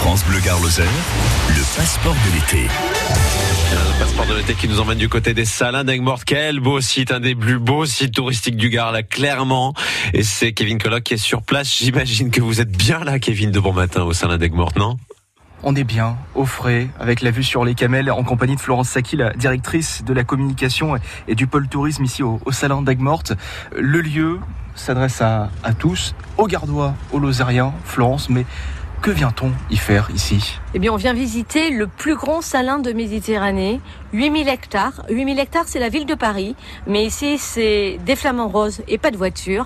France Bleu Gare le passeport de l'été. Le passeport de l'été qui nous emmène du côté des Salins d'Aigues-Mortes. Quel beau site, un des plus beaux sites touristiques du Gard, là, clairement. Et c'est Kevin Colloc qui est sur place. J'imagine que vous êtes bien là, Kevin, de bon matin au Salins d'Aigues-Mortes, non? On est bien, au frais, avec la vue sur les camels, en compagnie de Florence Saki, la directrice de la communication et du pôle tourisme ici au, Salin d'Aigues-Mortes. Le lieu s'adresse à, à tous, aux Gardois, aux Lozériens, Florence, mais que vient-on y faire ici? Eh bien, on vient visiter le plus grand salin de Méditerranée, 8000 hectares. 8000 hectares, c'est la ville de Paris, mais ici, c'est des flamants roses et pas de voiture.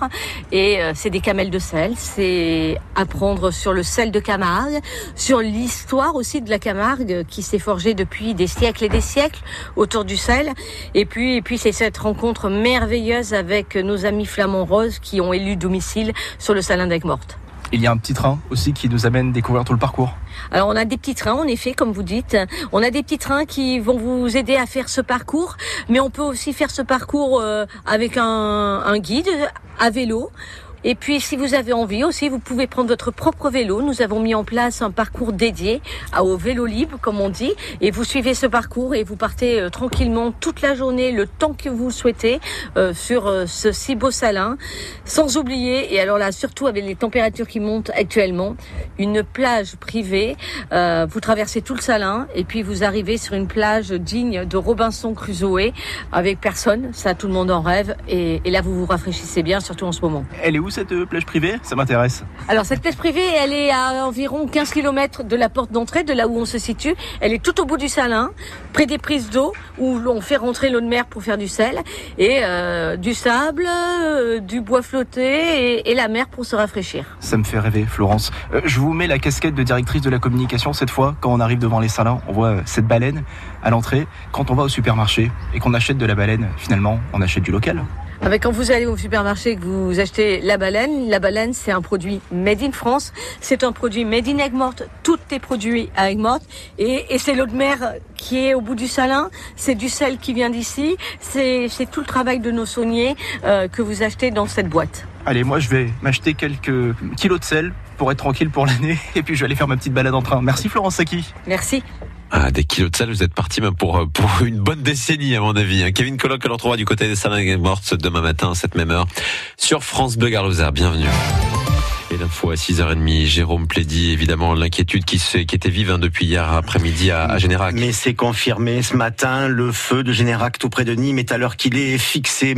Et euh, c'est des camels de sel. C'est apprendre sur le sel de Camargue, sur l'histoire aussi de la Camargue qui s'est forgée depuis des siècles et des siècles autour du sel. Et puis, et puis c'est cette rencontre merveilleuse avec nos amis flamands roses qui ont élu domicile sur le salin d'Aigues-Mortes. Il y a un petit train aussi qui nous amène découvrir tout le parcours. Alors on a des petits trains en effet, comme vous dites. On a des petits trains qui vont vous aider à faire ce parcours, mais on peut aussi faire ce parcours euh, avec un, un guide à vélo et puis, si vous avez envie aussi, vous pouvez prendre votre propre vélo. Nous avons mis en place un parcours dédié au vélo libre, comme on dit. Et vous suivez ce parcours et vous partez euh, tranquillement toute la journée, le temps que vous souhaitez, euh, sur euh, ce si beau salin. Sans oublier, et alors là, surtout avec les températures qui montent actuellement, une plage privée. vous traversez tout le salin et puis vous arrivez sur une plage digne de Robinson Crusoe avec personne. Ça, tout le monde en rêve. Et, et là, vous vous rafraîchissez bien, surtout en ce moment. Elle est où cette euh, plage privée? Ça m'intéresse. Alors cette plage privée, elle est à environ 15 km de la porte d'entrée, de là où on se situe. Elle est tout au bout du Salin, près des prises d'eau, où l'on fait rentrer l'eau de mer pour faire du sel, et euh, du sable, euh, du bois flotté, et, la mer pour se rafraîchir. Ça me fait rêver, Florence. je vous mets la casquette de directrice de la communication cette fois. Quand on arrive devant les salins, on voit cette baleine à l'entrée. Quand on va au supermarché et qu'on achète de la baleine, finalement, on achète du local. Ben, quand vous allez au supermarché et que vous achetez la baleine, la baleine c'est un produit made in France, c'est un produit made in Aigues-Mortes, tout est produit à Aigues-Mortes et, et c'est l'eau de mer qui est au bout du salin, c'est du sel qui vient d'ici, c'est tout le travail de nos sauniers euh, que vous achetez dans cette boîte. Allez, moi je vais m'acheter quelques kilos de sel pour être tranquille pour l'année et puis je vais aller faire ma petite balade en train. Merci Florence Saki. Merci. Ah, des kilos de sel, vous êtes parti même pour, euh, pour une bonne décennie, à mon avis. Hein. Kevin Colloc, que l'on retrouvera du côté des salins mortes demain matin, à cette même heure, sur France Bleu Garloser. Bienvenue. Et l'info à 6h30, Jérôme Plédy, évidemment, l'inquiétude qui, qui était vive hein, depuis hier après-midi à, à Générac. Mais c'est confirmé ce matin, le feu de Générac tout près de Nîmes est à l'heure qu'il est fixé.